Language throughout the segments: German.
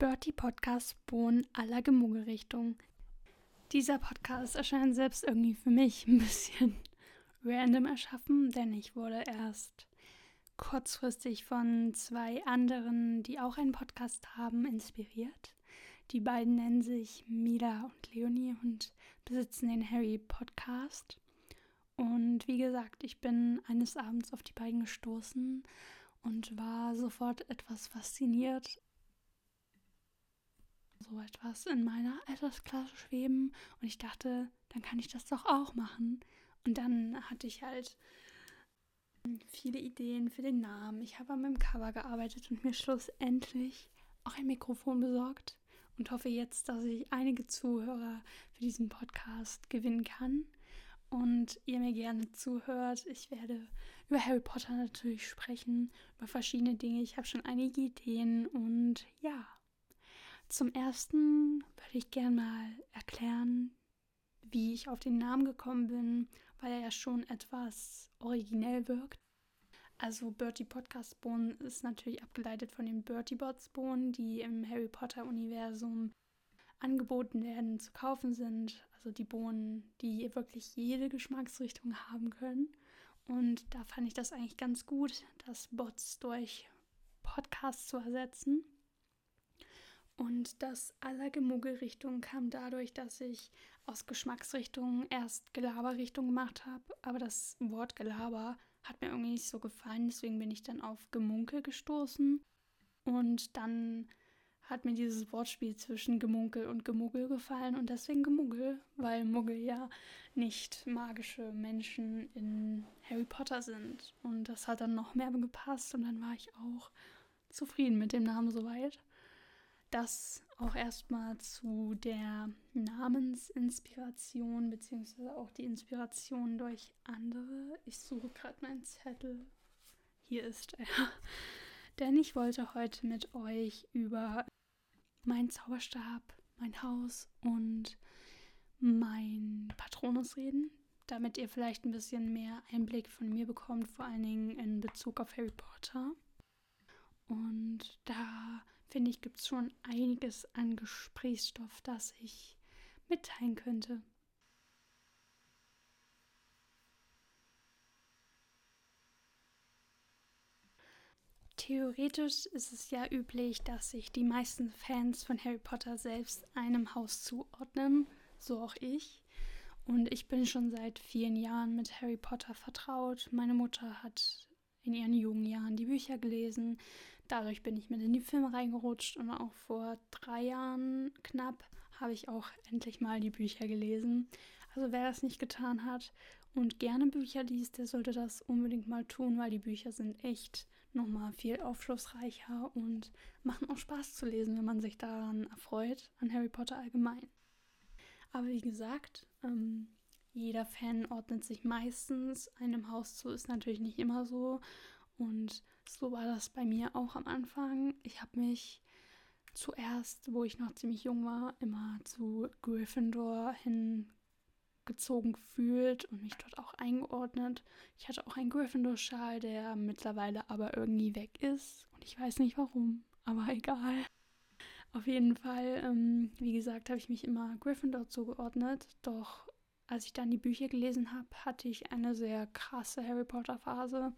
Bertie Podcast Bohnen aller Gemuggelrichtung. Dieser Podcast erscheint selbst irgendwie für mich ein bisschen random erschaffen, denn ich wurde erst kurzfristig von zwei anderen, die auch einen Podcast haben, inspiriert. Die beiden nennen sich Mila und Leonie und besitzen den Harry Podcast. Und wie gesagt, ich bin eines Abends auf die beiden gestoßen und war sofort etwas fasziniert so etwas in meiner Altersklasse schweben und ich dachte, dann kann ich das doch auch machen. Und dann hatte ich halt viele Ideen für den Namen. Ich habe an meinem Cover gearbeitet und mir schlussendlich auch ein Mikrofon besorgt und hoffe jetzt, dass ich einige Zuhörer für diesen Podcast gewinnen kann und ihr mir gerne zuhört. Ich werde über Harry Potter natürlich sprechen, über verschiedene Dinge. Ich habe schon einige Ideen und ja, zum ersten würde ich gerne mal erklären, wie ich auf den Namen gekommen bin, weil er ja schon etwas originell wirkt. Also Bertie Podcast Bohnen ist natürlich abgeleitet von den Bertie Bots Bohnen, die im Harry Potter Universum angeboten werden, zu kaufen sind. Also die Bohnen, die wirklich jede Geschmacksrichtung haben können. Und da fand ich das eigentlich ganz gut, das Bots durch Podcasts zu ersetzen. Und das aller Gemuggelrichtung kam dadurch, dass ich aus Geschmacksrichtungen erst Gelaberrichtung gemacht habe, aber das Wort Gelaber hat mir irgendwie nicht so gefallen, deswegen bin ich dann auf Gemunkel gestoßen. Und dann hat mir dieses Wortspiel zwischen Gemunkel und Gemuggel gefallen und deswegen Gemuggel, weil Muggel ja nicht magische Menschen in Harry Potter sind. Und das hat dann noch mehr gepasst und dann war ich auch zufrieden mit dem Namen soweit. Das auch erstmal zu der Namensinspiration, beziehungsweise auch die Inspiration durch andere. Ich suche gerade meinen Zettel. Hier ist er. Denn ich wollte heute mit euch über meinen Zauberstab, mein Haus und mein Patronus reden, damit ihr vielleicht ein bisschen mehr Einblick von mir bekommt, vor allen Dingen in Bezug auf Harry Potter. Und da finde ich, gibt es schon einiges an Gesprächsstoff, das ich mitteilen könnte. Theoretisch ist es ja üblich, dass sich die meisten Fans von Harry Potter selbst einem Haus zuordnen, so auch ich. Und ich bin schon seit vielen Jahren mit Harry Potter vertraut. Meine Mutter hat in ihren jungen Jahren die Bücher gelesen. Dadurch bin ich mit in die Filme reingerutscht und auch vor drei Jahren knapp habe ich auch endlich mal die Bücher gelesen. Also wer das nicht getan hat und gerne Bücher liest, der sollte das unbedingt mal tun, weil die Bücher sind echt nochmal viel aufschlussreicher und machen auch Spaß zu lesen, wenn man sich daran erfreut, an Harry Potter allgemein. Aber wie gesagt, ähm, jeder Fan ordnet sich meistens einem Haus zu, ist natürlich nicht immer so. Und so war das bei mir auch am Anfang. Ich habe mich zuerst, wo ich noch ziemlich jung war, immer zu Gryffindor hingezogen gefühlt und mich dort auch eingeordnet. Ich hatte auch einen Gryffindor-Schal, der mittlerweile aber irgendwie weg ist. Und ich weiß nicht warum, aber egal. Auf jeden Fall, ähm, wie gesagt, habe ich mich immer Gryffindor zugeordnet. Doch als ich dann die Bücher gelesen habe, hatte ich eine sehr krasse Harry Potter Phase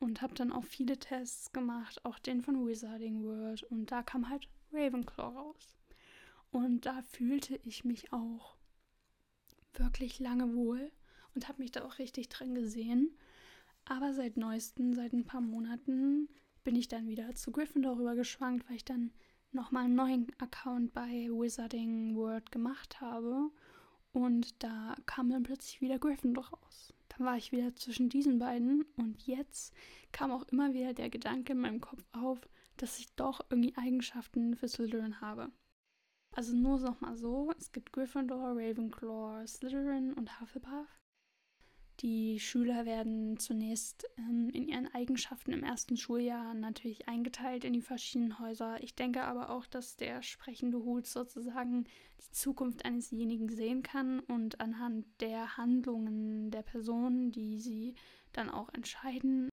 und habe dann auch viele Tests gemacht, auch den von Wizarding World und da kam halt Ravenclaw raus. Und da fühlte ich mich auch wirklich lange wohl und habe mich da auch richtig drin gesehen. Aber seit neuestem, seit ein paar Monaten, bin ich dann wieder zu Gryffindor rüber geschwankt, weil ich dann nochmal einen neuen Account bei Wizarding World gemacht habe und da kam dann plötzlich wieder Gryffindor raus. War ich wieder zwischen diesen beiden und jetzt kam auch immer wieder der Gedanke in meinem Kopf auf, dass ich doch irgendwie Eigenschaften für Slytherin habe. Also nur noch mal so, es gibt Gryffindor, Ravenclaw, Slytherin und Hufflepuff. Die Schüler werden zunächst ähm, in ihren Eigenschaften im ersten Schuljahr natürlich eingeteilt in die verschiedenen Häuser. Ich denke aber auch, dass der sprechende Hut sozusagen die Zukunft einesjenigen sehen kann und anhand der Handlungen der Personen, die sie dann auch entscheiden,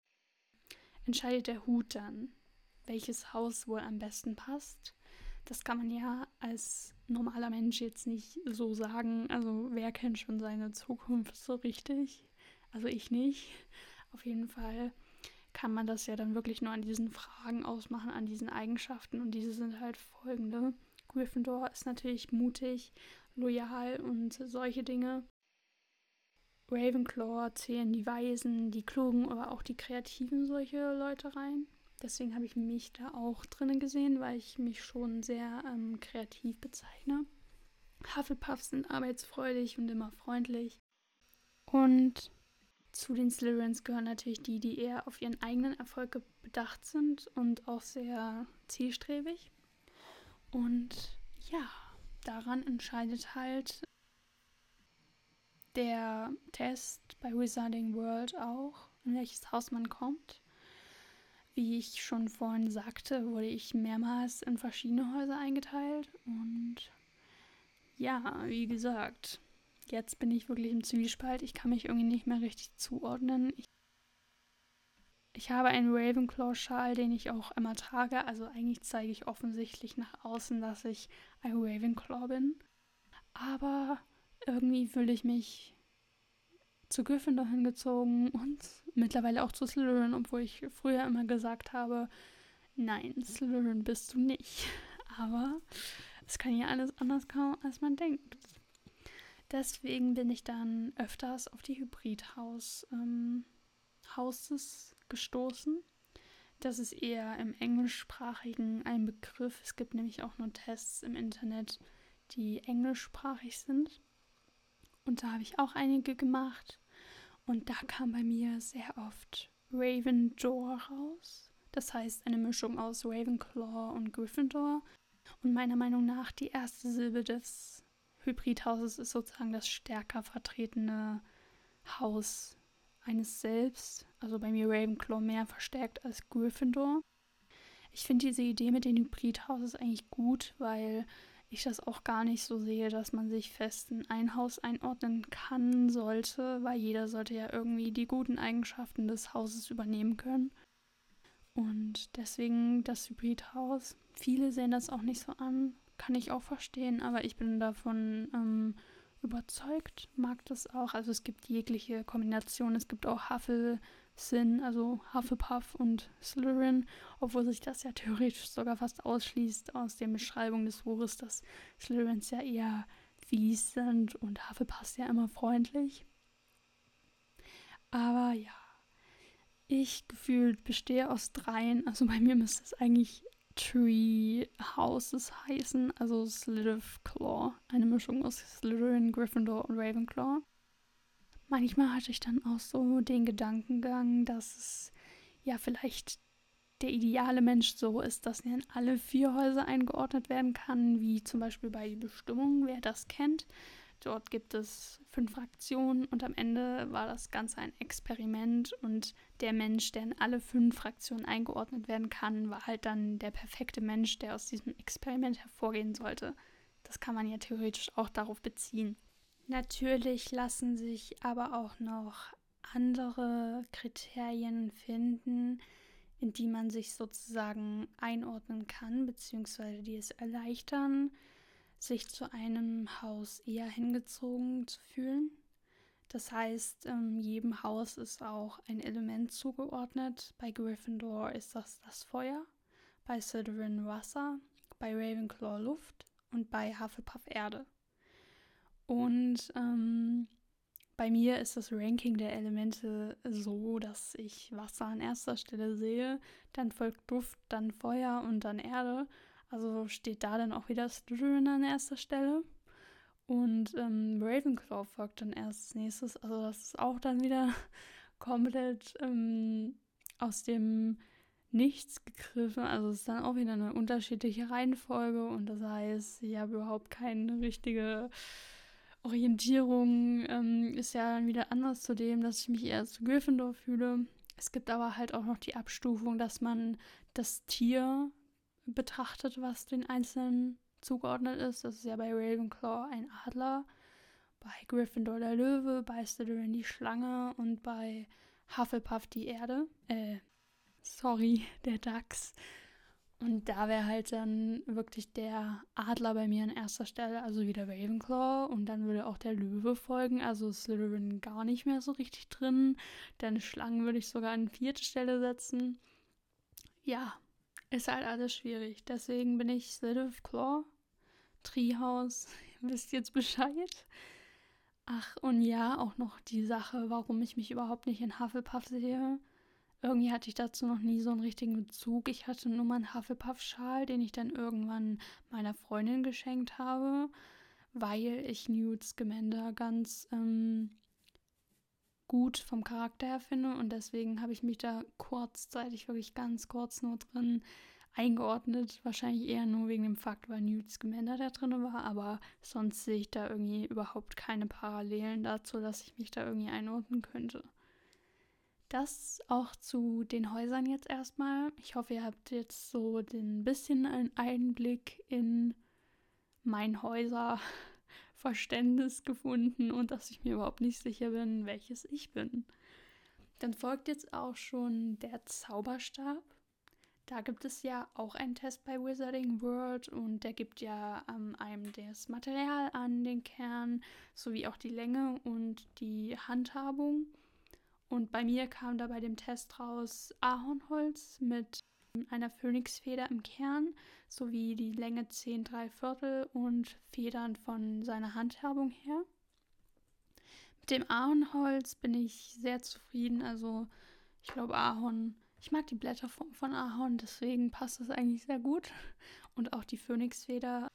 entscheidet der Hut dann, welches Haus wohl am besten passt. Das kann man ja als normaler Mensch jetzt nicht so sagen. Also wer kennt schon seine Zukunft so richtig? Also ich nicht. Auf jeden Fall kann man das ja dann wirklich nur an diesen Fragen ausmachen, an diesen Eigenschaften. Und diese sind halt folgende. Gryffindor ist natürlich mutig, loyal und solche Dinge. Ravenclaw zählen die Weisen, die Klugen, aber auch die Kreativen solche Leute rein. Deswegen habe ich mich da auch drinnen gesehen, weil ich mich schon sehr ähm, kreativ bezeichne. Hufflepuffs sind arbeitsfreudig und immer freundlich. Und zu den Slytherins gehören natürlich die, die eher auf ihren eigenen Erfolg bedacht sind und auch sehr zielstrebig. Und ja, daran entscheidet halt der Test bei Wizarding World auch, in welches Haus man kommt. Wie ich schon vorhin sagte, wurde ich mehrmals in verschiedene Häuser eingeteilt und ja, wie gesagt, jetzt bin ich wirklich im Zwiespalt. Ich kann mich irgendwie nicht mehr richtig zuordnen. Ich, ich habe einen Ravenclaw-Schal, den ich auch immer trage. Also eigentlich zeige ich offensichtlich nach außen, dass ich ein Ravenclaw bin. Aber irgendwie fühle ich mich zu Gryffindor hingezogen und mittlerweile auch zu Slytherin, obwohl ich früher immer gesagt habe, nein, Slytherin bist du nicht. Aber es kann ja alles anders kommen, als man denkt. Deswegen bin ich dann öfters auf die Hybridhaus ähm, gestoßen. Das ist eher im englischsprachigen ein Begriff. Es gibt nämlich auch nur Tests im Internet, die englischsprachig sind. Und da habe ich auch einige gemacht. Und da kam bei mir sehr oft Ravendor raus. Das heißt eine Mischung aus Ravenclaw und Gryffindor. Und meiner Meinung nach die erste Silbe des Hybridhauses ist sozusagen das stärker vertretene Haus eines selbst. Also bei mir Ravenclaw mehr verstärkt als Gryffindor. Ich finde diese Idee mit den Hybridhauses eigentlich gut, weil ich das auch gar nicht so sehe, dass man sich fest in ein Haus einordnen kann, sollte, weil jeder sollte ja irgendwie die guten Eigenschaften des Hauses übernehmen können. Und deswegen das Hybridhaus. Viele sehen das auch nicht so an, kann ich auch verstehen, aber ich bin davon ähm, überzeugt, mag das auch. Also es gibt jegliche Kombination, es gibt auch Huffle, Sin, also Hufflepuff und Slytherin, obwohl sich das ja theoretisch sogar fast ausschließt aus der Beschreibung des Buches, dass Slytherins ja eher fies sind und Hufflepuff ja immer freundlich. Aber ja, ich gefühlt bestehe aus dreien, also bei mir müsste es eigentlich Tree Houses heißen, also Slytherin eine Mischung aus Slytherin, Gryffindor und Ravenclaw manchmal hatte ich dann auch so den Gedankengang, dass es ja vielleicht der ideale Mensch so ist, dass er in alle vier Häuser eingeordnet werden kann, wie zum Beispiel bei die Bestimmung, wer das kennt. Dort gibt es fünf Fraktionen und am Ende war das Ganze ein Experiment und der Mensch, der in alle fünf Fraktionen eingeordnet werden kann, war halt dann der perfekte Mensch, der aus diesem Experiment hervorgehen sollte. Das kann man ja theoretisch auch darauf beziehen. Natürlich lassen sich aber auch noch andere Kriterien finden, in die man sich sozusagen einordnen kann, beziehungsweise die es erleichtern, sich zu einem Haus eher hingezogen zu fühlen. Das heißt, ähm, jedem Haus ist auch ein Element zugeordnet. Bei Gryffindor ist das das Feuer, bei Slytherin Wasser, bei Ravenclaw Luft und bei Hufflepuff Erde. Und ähm, bei mir ist das Ranking der Elemente so, dass ich Wasser an erster Stelle sehe, dann folgt Duft, dann Feuer und dann Erde. Also steht da dann auch wieder Slytherin an erster Stelle. Und ähm, Ravenclaw folgt dann erst als nächstes. Also das ist auch dann wieder komplett ähm, aus dem Nichts gegriffen. Also es ist dann auch wieder eine unterschiedliche Reihenfolge und das heißt, ich habe überhaupt keine richtige Orientierung ähm, ist ja dann wieder anders zu dem, dass ich mich eher zu Gryffindor fühle. Es gibt aber halt auch noch die Abstufung, dass man das Tier betrachtet, was den Einzelnen zugeordnet ist. Das ist ja bei Ravenclaw ein Adler, bei Gryffindor der Löwe, bei Slytherin die Schlange und bei Hufflepuff die Erde. Äh, sorry, der Dachs. Und da wäre halt dann wirklich der Adler bei mir an erster Stelle, also wieder Ravenclaw. Und dann würde auch der Löwe folgen, also Slytherin gar nicht mehr so richtig drin. Dann Schlangen würde ich sogar an vierte Stelle setzen. Ja, ist halt alles schwierig. Deswegen bin ich Slytherin Claw, Treehouse. Ihr wisst jetzt Bescheid. Ach, und ja, auch noch die Sache, warum ich mich überhaupt nicht in Hufflepuff sehe. Irgendwie hatte ich dazu noch nie so einen richtigen Bezug. Ich hatte nur mal einen Hufflepuff-Schal, den ich dann irgendwann meiner Freundin geschenkt habe, weil ich Newt Scamander ganz ähm, gut vom Charakter her finde und deswegen habe ich mich da kurzzeitig, wirklich ganz kurz nur drin eingeordnet. Wahrscheinlich eher nur wegen dem Fakt, weil Newt Scamander da drin war, aber sonst sehe ich da irgendwie überhaupt keine Parallelen dazu, dass ich mich da irgendwie einordnen könnte. Das auch zu den Häusern jetzt erstmal. Ich hoffe, ihr habt jetzt so ein bisschen einen Einblick in mein Häuserverständnis gefunden und dass ich mir überhaupt nicht sicher bin, welches ich bin. Dann folgt jetzt auch schon der Zauberstab. Da gibt es ja auch einen Test bei Wizarding World und der gibt ja ähm, einem das Material an, den Kern, sowie auch die Länge und die Handhabung. Und bei mir kam da bei dem Test raus Ahornholz mit einer Phönixfeder im Kern sowie die Länge 10 3 Viertel und Federn von seiner Handhabung her. Mit dem Ahornholz bin ich sehr zufrieden. Also ich glaube Ahorn, ich mag die Blätter von, von Ahorn, deswegen passt das eigentlich sehr gut. Und auch die Phönixfeder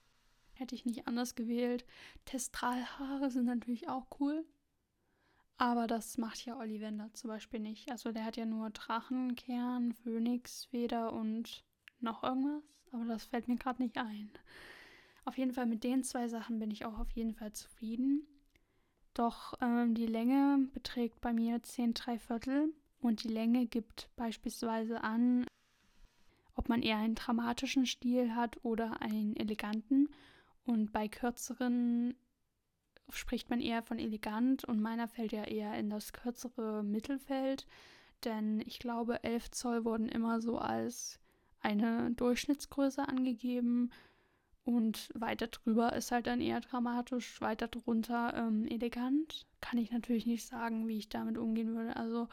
hätte ich nicht anders gewählt. Testralhaare sind natürlich auch cool. Aber das macht ja Ollivander zum Beispiel nicht. Also der hat ja nur Drachenkern, Phönixfeder und noch irgendwas. Aber das fällt mir gerade nicht ein. Auf jeden Fall mit den zwei Sachen bin ich auch auf jeden Fall zufrieden. Doch ähm, die Länge beträgt bei mir 10 3 Viertel und die Länge gibt beispielsweise an, ob man eher einen dramatischen Stil hat oder einen eleganten. Und bei kürzeren spricht man eher von elegant und meiner fällt ja eher in das kürzere Mittelfeld, denn ich glaube, 11 Zoll wurden immer so als eine Durchschnittsgröße angegeben und weiter drüber ist halt dann eher dramatisch, weiter drunter ähm, elegant. Kann ich natürlich nicht sagen, wie ich damit umgehen würde. Also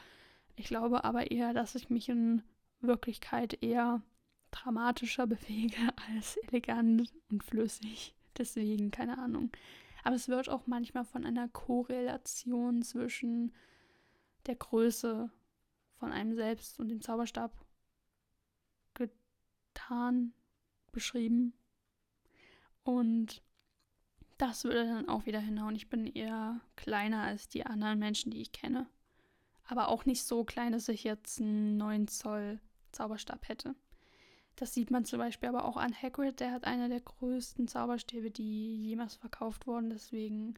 ich glaube aber eher, dass ich mich in Wirklichkeit eher dramatischer bewege als elegant und flüssig. Deswegen, keine Ahnung. Aber es wird auch manchmal von einer Korrelation zwischen der Größe von einem selbst und dem Zauberstab getan, beschrieben. Und das würde dann auch wieder hinhauen. Ich bin eher kleiner als die anderen Menschen, die ich kenne. Aber auch nicht so klein, dass ich jetzt einen 9 Zoll Zauberstab hätte. Das sieht man zum Beispiel aber auch an Hagrid. Der hat einer der größten Zauberstäbe, die jemals verkauft wurden. Deswegen.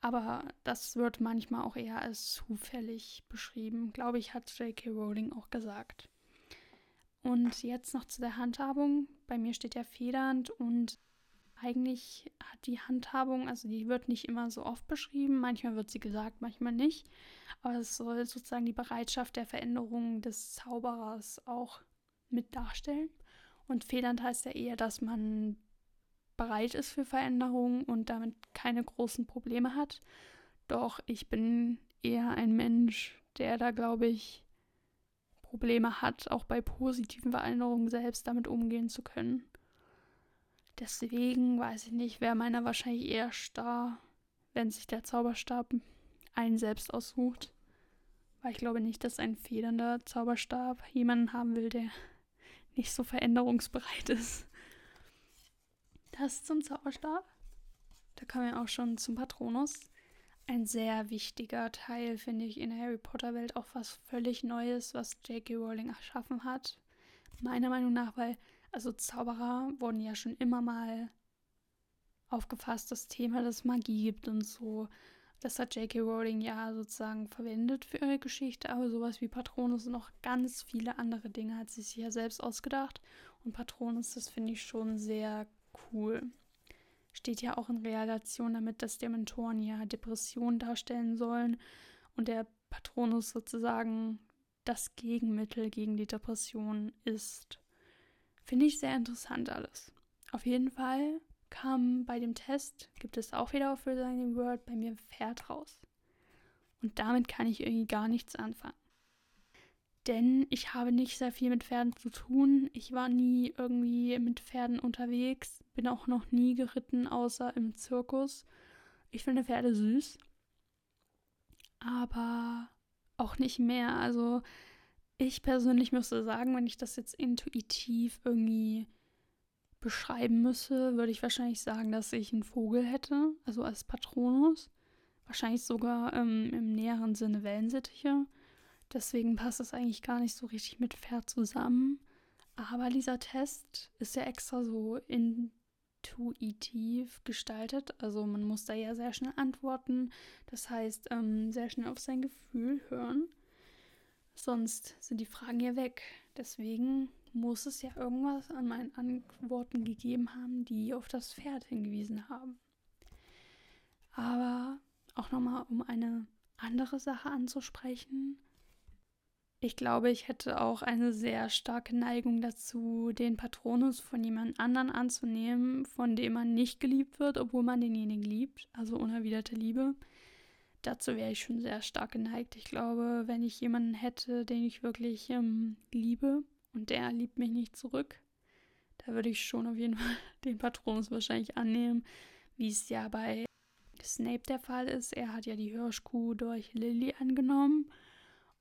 Aber das wird manchmal auch eher als zufällig beschrieben. Glaube ich, hat J.K. Rowling auch gesagt. Und jetzt noch zu der Handhabung. Bei mir steht ja federnd und eigentlich hat die Handhabung, also die wird nicht immer so oft beschrieben. Manchmal wird sie gesagt, manchmal nicht. Aber es soll sozusagen die Bereitschaft der Veränderung des Zauberers auch mit darstellen. Und federnd heißt ja eher, dass man bereit ist für Veränderungen und damit keine großen Probleme hat. Doch ich bin eher ein Mensch, der da, glaube ich, Probleme hat, auch bei positiven Veränderungen selbst damit umgehen zu können. Deswegen weiß ich nicht, wäre meiner wahrscheinlich eher starr, wenn sich der Zauberstab einen selbst aussucht. Weil ich glaube nicht, dass ein federnder Zauberstab jemanden haben will, der nicht so veränderungsbereit ist. Das zum Zauberstab. Da kommen wir auch schon zum Patronus. Ein sehr wichtiger Teil, finde ich, in der Harry Potter-Welt. Auch was völlig Neues, was J.K. Rowling erschaffen hat. Meiner Meinung nach, weil, also Zauberer wurden ja schon immer mal aufgefasst, das Thema, dass es Magie gibt und so. Das hat J.K. Rowling ja sozusagen verwendet für ihre Geschichte, aber sowas wie Patronus und noch ganz viele andere Dinge hat sie sich ja selbst ausgedacht. Und Patronus, das finde ich schon sehr cool. Steht ja auch in Relation damit, dass Dementoren ja Depressionen darstellen sollen und der Patronus sozusagen das Gegenmittel gegen die Depression ist. Finde ich sehr interessant alles. Auf jeden Fall kam bei dem Test, gibt es auch wieder auf Resigning Word, bei mir ein Pferd raus. Und damit kann ich irgendwie gar nichts anfangen. Denn ich habe nicht sehr viel mit Pferden zu tun. Ich war nie irgendwie mit Pferden unterwegs, bin auch noch nie geritten, außer im Zirkus. Ich finde Pferde süß, aber auch nicht mehr. Also ich persönlich müsste sagen, wenn ich das jetzt intuitiv irgendwie beschreiben müsse, würde ich wahrscheinlich sagen, dass ich einen Vogel hätte, also als Patronus. Wahrscheinlich sogar ähm, im näheren Sinne Wellensittiche. Deswegen passt es eigentlich gar nicht so richtig mit Pferd zusammen. Aber dieser Test ist ja extra so intuitiv gestaltet. Also man muss da ja sehr schnell antworten. Das heißt, ähm, sehr schnell auf sein Gefühl hören. Sonst sind die Fragen ja weg. Deswegen muss es ja irgendwas an meinen Antworten gegeben haben, die auf das Pferd hingewiesen haben. Aber auch nochmal, um eine andere Sache anzusprechen. Ich glaube, ich hätte auch eine sehr starke Neigung dazu, den Patronus von jemand anderen anzunehmen, von dem man nicht geliebt wird, obwohl man denjenigen liebt, also unerwiderte Liebe. Dazu wäre ich schon sehr stark geneigt. Ich glaube, wenn ich jemanden hätte, den ich wirklich ähm, liebe und der liebt mich nicht zurück, da würde ich schon auf jeden Fall den Patronus wahrscheinlich annehmen, wie es ja bei Snape der Fall ist. Er hat ja die Hirschkuh durch Lily angenommen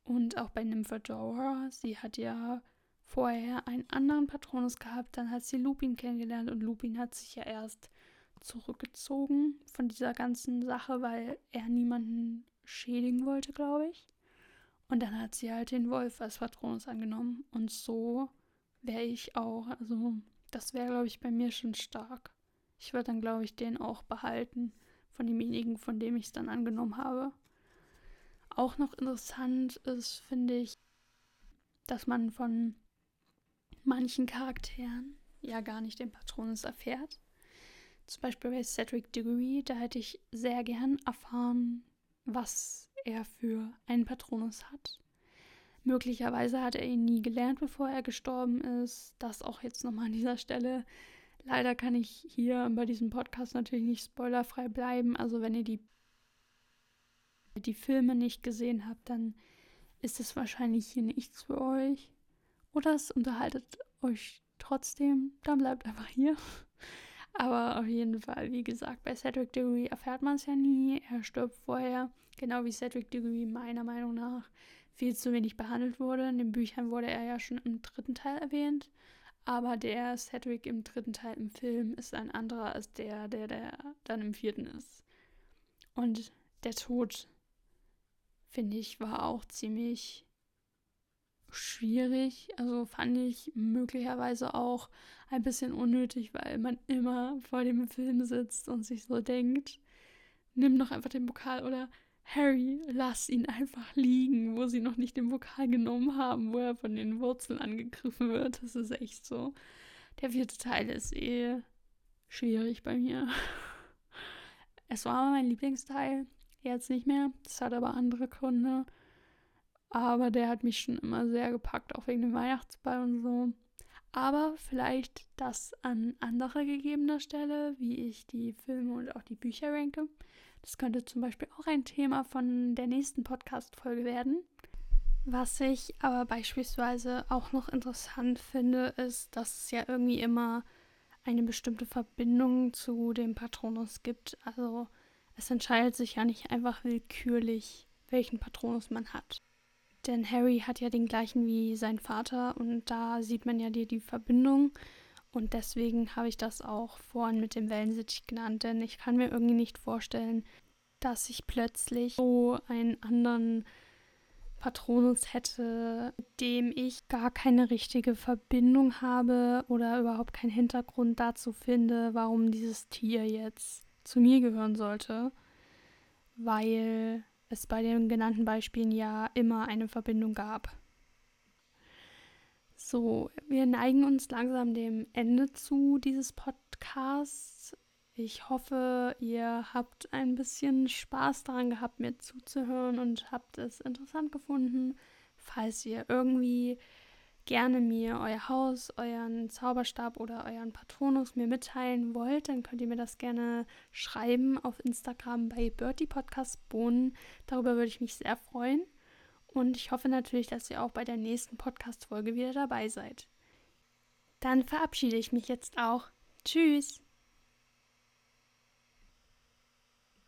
und auch bei Nymphadora, sie hat ja vorher einen anderen Patronus gehabt, dann hat sie Lupin kennengelernt und Lupin hat sich ja erst zurückgezogen von dieser ganzen Sache, weil er niemanden schädigen wollte, glaube ich. Und dann hat sie halt den Wolf als Patronus angenommen. Und so wäre ich auch, also das wäre, glaube ich, bei mir schon stark. Ich würde dann, glaube ich, den auch behalten von demjenigen, von dem ich es dann angenommen habe. Auch noch interessant ist, finde ich, dass man von manchen Charakteren ja gar nicht den Patronus erfährt. Zum Beispiel bei Cedric Diggory, da hätte ich sehr gern erfahren, was er für einen Patronus hat. Möglicherweise hat er ihn nie gelernt, bevor er gestorben ist. Das auch jetzt nochmal an dieser Stelle. Leider kann ich hier bei diesem Podcast natürlich nicht spoilerfrei bleiben. Also wenn ihr die die Filme nicht gesehen habt, dann ist es wahrscheinlich hier nichts für euch. Oder es unterhaltet euch trotzdem, dann bleibt einfach hier. Aber auf jeden Fall, wie gesagt, bei Cedric Diggory erfährt man es ja nie. Er stirbt vorher, genau wie Cedric Diggory meiner Meinung nach viel zu wenig behandelt wurde. In den Büchern wurde er ja schon im dritten Teil erwähnt. Aber der Cedric im dritten Teil im Film ist ein anderer als der, der, der dann im vierten ist. Und der Tod finde ich, war auch ziemlich schwierig. Also fand ich möglicherweise auch ein bisschen unnötig, weil man immer vor dem Film sitzt und sich so denkt, nimm doch einfach den Pokal oder Harry, lass ihn einfach liegen, wo sie noch nicht den Pokal genommen haben, wo er von den Wurzeln angegriffen wird. Das ist echt so. Der vierte Teil ist eh schwierig bei mir. Es war mein Lieblingsteil. Jetzt nicht mehr. Das hat aber andere Gründe. Aber der hat mich schon immer sehr gepackt, auch wegen dem Weihnachtsball und so. Aber vielleicht das an anderer gegebener Stelle, wie ich die Filme und auch die Bücher ranke. Das könnte zum Beispiel auch ein Thema von der nächsten Podcast-Folge werden. Was ich aber beispielsweise auch noch interessant finde, ist, dass es ja irgendwie immer eine bestimmte Verbindung zu dem Patronus gibt. Also es entscheidet sich ja nicht einfach willkürlich, welchen Patronus man hat. Denn Harry hat ja den gleichen wie sein Vater und da sieht man ja die, die Verbindung. Und deswegen habe ich das auch vorhin mit dem Wellensittich genannt, denn ich kann mir irgendwie nicht vorstellen, dass ich plötzlich so einen anderen Patronus hätte, mit dem ich gar keine richtige Verbindung habe oder überhaupt keinen Hintergrund dazu finde, warum dieses Tier jetzt zu mir gehören sollte, weil es bei den genannten Beispielen ja immer eine Verbindung gab. So, wir neigen uns langsam dem Ende zu dieses Podcasts. Ich hoffe, ihr habt ein bisschen Spaß daran gehabt, mir zuzuhören und habt es interessant gefunden. Falls ihr irgendwie gerne mir euer Haus, euren Zauberstab oder euren Patronus mir mitteilen wollt, dann könnt ihr mir das gerne schreiben auf Instagram bei Bertie Podcast Bohnen. Darüber würde ich mich sehr freuen. Und ich hoffe natürlich, dass ihr auch bei der nächsten Podcast-Folge wieder dabei seid. Dann verabschiede ich mich jetzt auch. Tschüss!